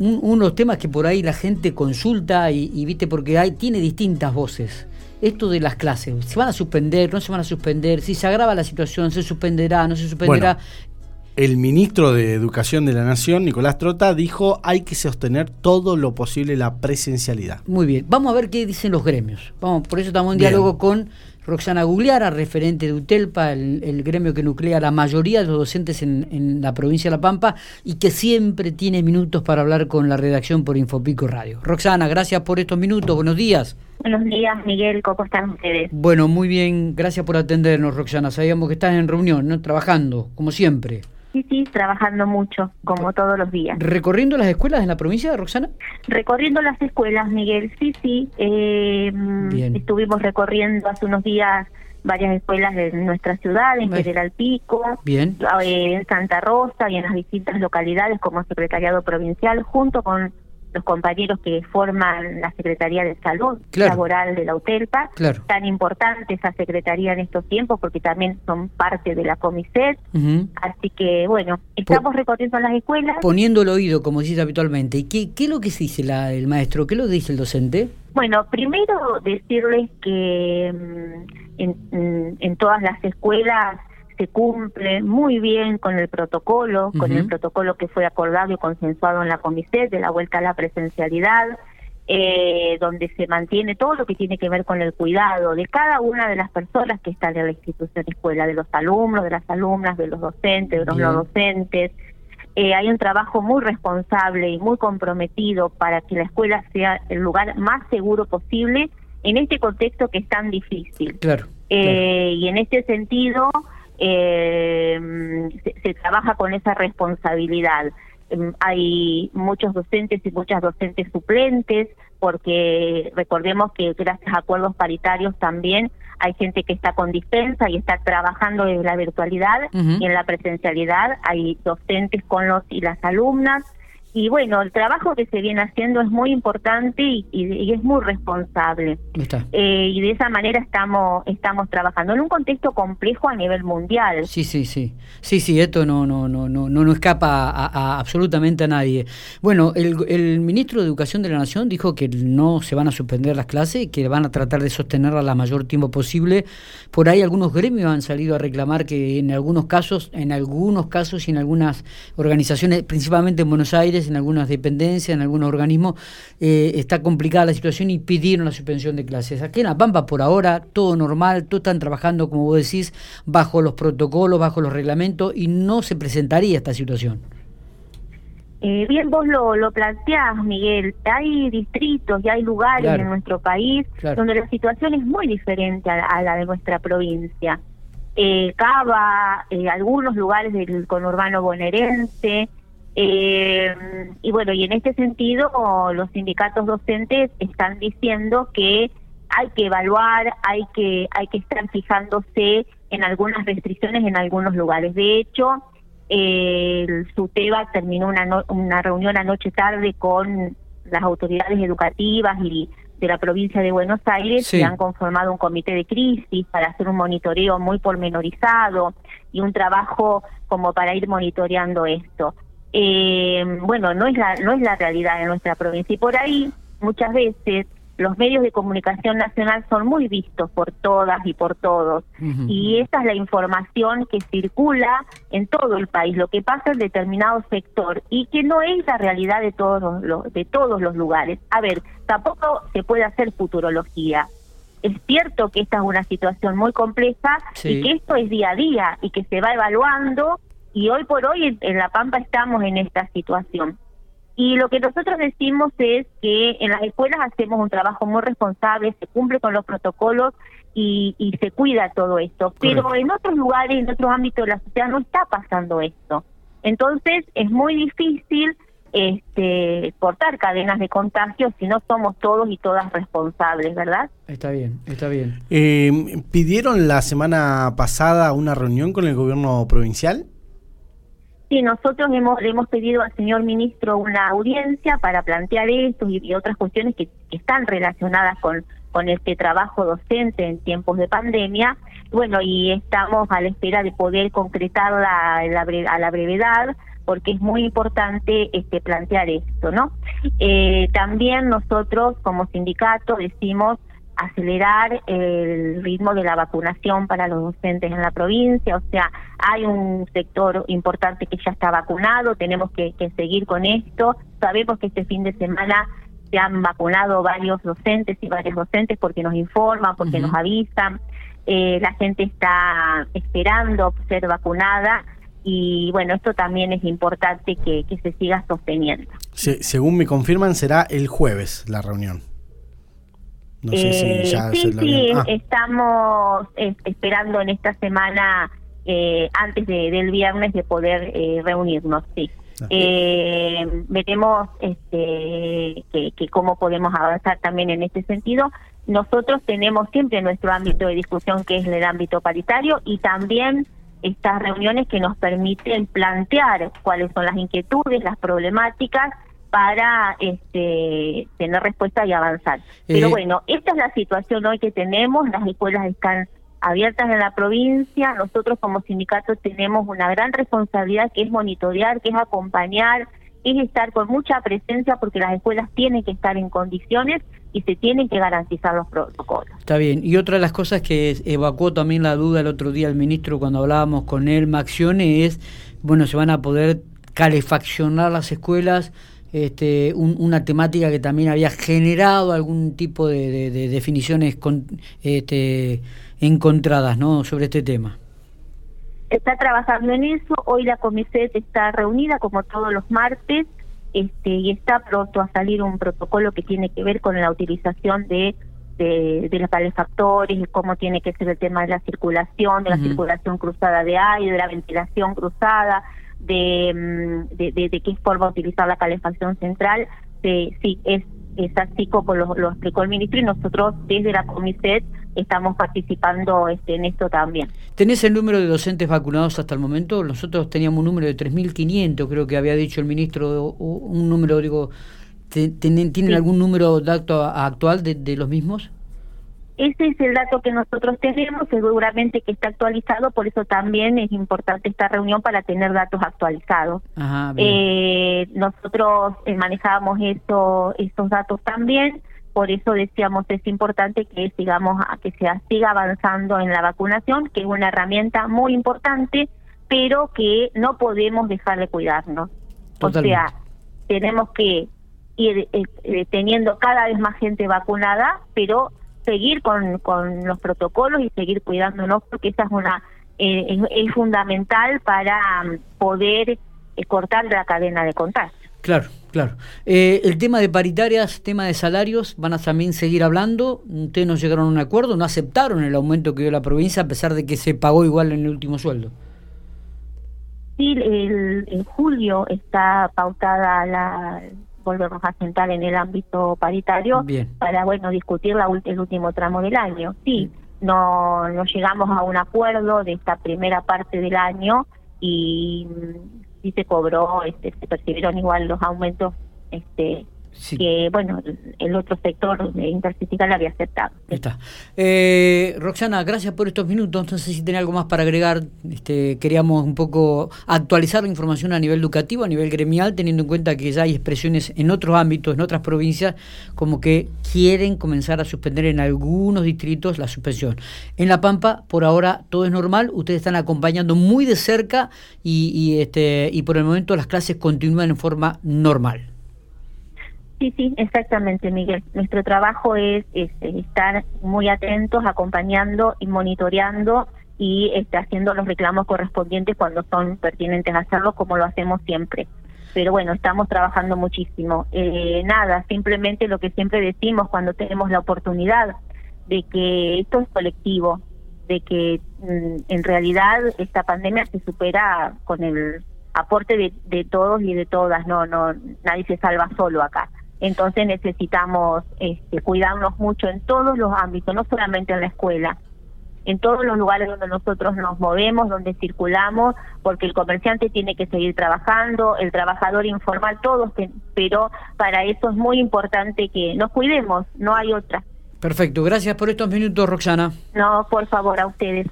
unos temas que por ahí la gente consulta y, viste, porque hay, tiene distintas voces. Esto de las clases, ¿se van a suspender? ¿No se van a suspender? Si se agrava la situación, ¿se suspenderá? ¿No se suspenderá? el ministro de Educación de la Nación, Nicolás Trota, dijo hay que sostener todo lo posible la presencialidad. Muy bien, vamos a ver qué dicen los gremios. Vamos, por eso estamos en diálogo con Roxana Gugliara, referente de UTELPA, el, gremio que nuclea la mayoría de los docentes en, la provincia de La Pampa y que siempre tiene minutos para hablar con la redacción por Infopico Radio. Roxana, gracias por estos minutos, buenos días. Buenos días, Miguel, ¿cómo están ustedes? Bueno, muy bien, gracias por atendernos, Roxana. Sabíamos que estás en reunión, ¿no? Trabajando, como siempre. Sí, sí, trabajando mucho, como todos los días. ¿Recorriendo las escuelas en la provincia, Roxana? Recorriendo las escuelas, Miguel, sí, sí. Eh, estuvimos recorriendo hace unos días varias escuelas de nuestra ciudad, en General Pico, Bien. Eh, en Santa Rosa y en las distintas localidades como secretariado provincial, junto con los compañeros que forman la Secretaría de Salud Laboral de la UTELPA, tan importante esa secretaría en estos tiempos porque también son parte de la Comiset, así que bueno, estamos recorriendo las escuelas. Poniendo el oído, como dices habitualmente, ¿y qué, qué es lo que se dice la, el maestro? ¿Qué es lo que dice el docente? Bueno, primero decirles que mm, en, mm, en todas las escuelas se cumple muy bien con el protocolo, con el protocolo que fue acordado y consensuado en la comité de la vuelta a la presencialidad, eh, donde se mantiene todo lo que tiene que ver con el cuidado de cada una de las personas que están en la institución escuela, de los alumnos, de las alumnas, de los docentes, de los no docentes. Eh, hay un trabajo muy responsable y muy comprometido para que la escuela sea el lugar más seguro posible en este contexto que es tan difícil. Claro. Eh, y en este sentido, eh, se, trabaja con esa responsabilidad. Em, hay muchos docentes y muchas docentes suplentes, porque recordemos que gracias a acuerdos paritarios también hay gente que está con dispensa y está trabajando en la virtualidad y en la presencialidad. Hay docentes con los y las alumnas y bueno, el trabajo que se viene haciendo es muy importante y, es muy responsable. Eh, y de esa manera estamos estamos trabajando en un contexto complejo a nivel mundial. Sí, sí, sí. Sí, sí, esto no no no no no escapa a, absolutamente a nadie. Bueno, el, el, ministro de Educación de la Nación dijo que no se van a suspender las clases y que van a tratar de sostenerlas la mayor tiempo posible. Por ahí algunos gremios han salido a reclamar que en algunos casos, en algunos casos y en algunas organizaciones, principalmente en Buenos Aires en algunas dependencias, en algunos organismos, eh, está complicada la situación y pidieron la suspensión de clases. Aquí en La Pampa, por ahora, todo normal, todos están trabajando, como vos decís, bajo los protocolos, bajo los reglamentos y no se presentaría esta situación. Eh, bien, vos lo, lo planteás, Miguel. Hay distritos y hay lugares en nuestro país donde la situación es muy diferente a, la de nuestra provincia. Eh, Cava, eh, algunos lugares del conurbano bonaerense, eh, y bueno, y en este sentido los sindicatos docentes están diciendo que hay que evaluar, hay que hay que estar fijándose en algunas restricciones en algunos lugares. De hecho, eh, el SUTEBA terminó una, una reunión anoche tarde con las autoridades educativas y de la provincia de Buenos Aires y han conformado un comité de crisis para hacer un monitoreo muy pormenorizado y un trabajo como para ir monitoreando esto eh, bueno, no es, la, no es la realidad de nuestra provincia. Y por ahí, muchas veces, los medios de comunicación nacional son muy vistos por todas y por todos. Y esa es la información que circula en todo el país, lo que pasa en determinado sector y que no es la realidad de todos los, de todos los lugares. A ver, tampoco se puede hacer futurología. Es cierto que esta es una situación muy compleja y que esto es día a día y que se va evaluando y hoy por hoy en La Pampa estamos en esta situación. Y lo que nosotros decimos es que en las escuelas hacemos un trabajo muy responsable, se cumple con los protocolos y, y se cuida todo esto. Pero en otros lugares, en otros ámbitos de la sociedad no está pasando esto. Entonces es muy difícil este, cortar cadenas de contagio si no somos todos y todas responsables, ¿verdad? Está bien, está bien. Eh, ¿Pidieron la semana pasada una reunión con el gobierno provincial? Sí, nosotros hemos, le hemos pedido al señor ministro una audiencia para plantear esto y, otras cuestiones que, están relacionadas con, con este trabajo docente en tiempos de pandemia. Bueno, y estamos a la espera de poder concretarla a la brevedad, porque es muy importante este, plantear esto, ¿no? Eh, también nosotros como sindicato decimos acelerar el ritmo de la vacunación para los docentes en la provincia, o sea, hay un sector importante que ya está vacunado, tenemos que, seguir con esto, sabemos que este fin de semana se han vacunado varios docentes y varios docentes porque nos informan, porque nos avisan, eh, la gente está esperando ser vacunada y bueno, esto también es importante que, se siga sosteniendo. según me confirman, será el jueves la reunión. No sé si eh, ya sí, sí, ah. estamos esperando en esta semana, eh, antes del viernes, de poder eh, reunirnos, sí. Ah. veremos este, que, que, cómo podemos avanzar también en este sentido. Nosotros tenemos siempre nuestro ámbito de discusión, que es el ámbito paritario, y también estas reuniones que nos permiten plantear cuáles son las inquietudes, las problemáticas para este, tener respuesta y avanzar. Pero eh, bueno, esta es la situación hoy que tenemos, las escuelas están abiertas en la provincia, nosotros como sindicato tenemos una gran responsabilidad que es monitorear, que es acompañar, es estar con mucha presencia porque las escuelas tienen que estar en condiciones y se tienen que garantizar los protocolos. Está bien. Y otra de las cosas que evacuó también la duda el otro día el ministro cuando hablábamos con él, Maxione, es, bueno, se van a poder calefaccionar las escuelas, este, una temática que también había generado algún tipo de, definiciones con, este, encontradas ¿no? sobre este tema. Está trabajando en eso. Hoy la comisión está reunida como todos los martes este, y está pronto a salir un protocolo que tiene que ver con la utilización de, de, los calefactores, y cómo tiene que ser el tema de la circulación, de la circulación cruzada de aire, de la ventilación cruzada, de, mm, de, de, qué forma utilizar la calefacción central. sí, es, es así como lo, lo explicó el ministro y nosotros desde la Comiset estamos participando este, en esto también. ¿Tenés el número de docentes vacunados hasta el momento? Nosotros teníamos un número de 3.500, creo que había dicho el ministro, un número, digo, ¿tienen, algún número dato actual de, de los mismos? Ese es el dato que nosotros tenemos, seguramente que está actualizado, por eso también es importante esta reunión para tener datos actualizados. eh, nosotros eh, manejábamos eso, estos datos también, por eso decíamos es importante que sigamos a que se siga avanzando en la vacunación, que es una herramienta muy importante, pero que no podemos dejar de cuidarnos. O sea, tenemos que ir eh, eh, teniendo cada vez más gente vacunada, pero seguir con, con los protocolos y seguir cuidándonos, porque esa es una eh, es, fundamental para mm, poder cortar la cadena de contagio. Claro, claro. Eh, el tema de paritarias, tema de salarios, van a también seguir hablando. Ustedes no llegaron a un acuerdo, no aceptaron el aumento que dio la provincia a pesar de que se pagó igual en el último sueldo. Sí, el, en julio está pautada la volvernos a sentar en el ámbito paritario para bueno discutir la, el último tramo del año. Sí, no, no llegamos a un acuerdo de esta primera parte del año y sí se cobró, este, se percibieron igual los aumentos este, que bueno el otro sector de intercitical había aceptado. Está. Eh, Roxana, gracias por estos minutos. No sé si tiene algo más para agregar. Este, queríamos un poco actualizar la información a nivel educativo, a nivel gremial, teniendo en cuenta que ya hay expresiones en otros ámbitos, en otras provincias, como que quieren comenzar a suspender en algunos distritos la suspensión. En La Pampa, por ahora, todo es normal. Ustedes están acompañando muy de cerca y, y este, y por el momento las clases continúan en forma normal. Sí, sí, exactamente, Miguel. Nuestro trabajo es, estar muy atentos, acompañando y monitoreando y este, haciendo los reclamos correspondientes cuando son pertinentes hacerlo, como lo hacemos siempre. Pero bueno, estamos trabajando muchísimo. Eh, nada, simplemente lo que siempre decimos cuando tenemos la oportunidad de que esto es colectivo, de que mm, en realidad esta pandemia se supera con el aporte de, de todos y de todas, no, no, nadie se salva solo acá. Entonces necesitamos este, cuidarnos mucho en todos los ámbitos, no solamente en la escuela, en todos los lugares donde nosotros nos movemos, donde circulamos, porque el comerciante tiene que seguir trabajando, el trabajador informal, todos, pero para eso es muy importante que nos cuidemos, no hay otra. Perfecto, gracias por estos minutos, Roxana. No, por favor, a ustedes.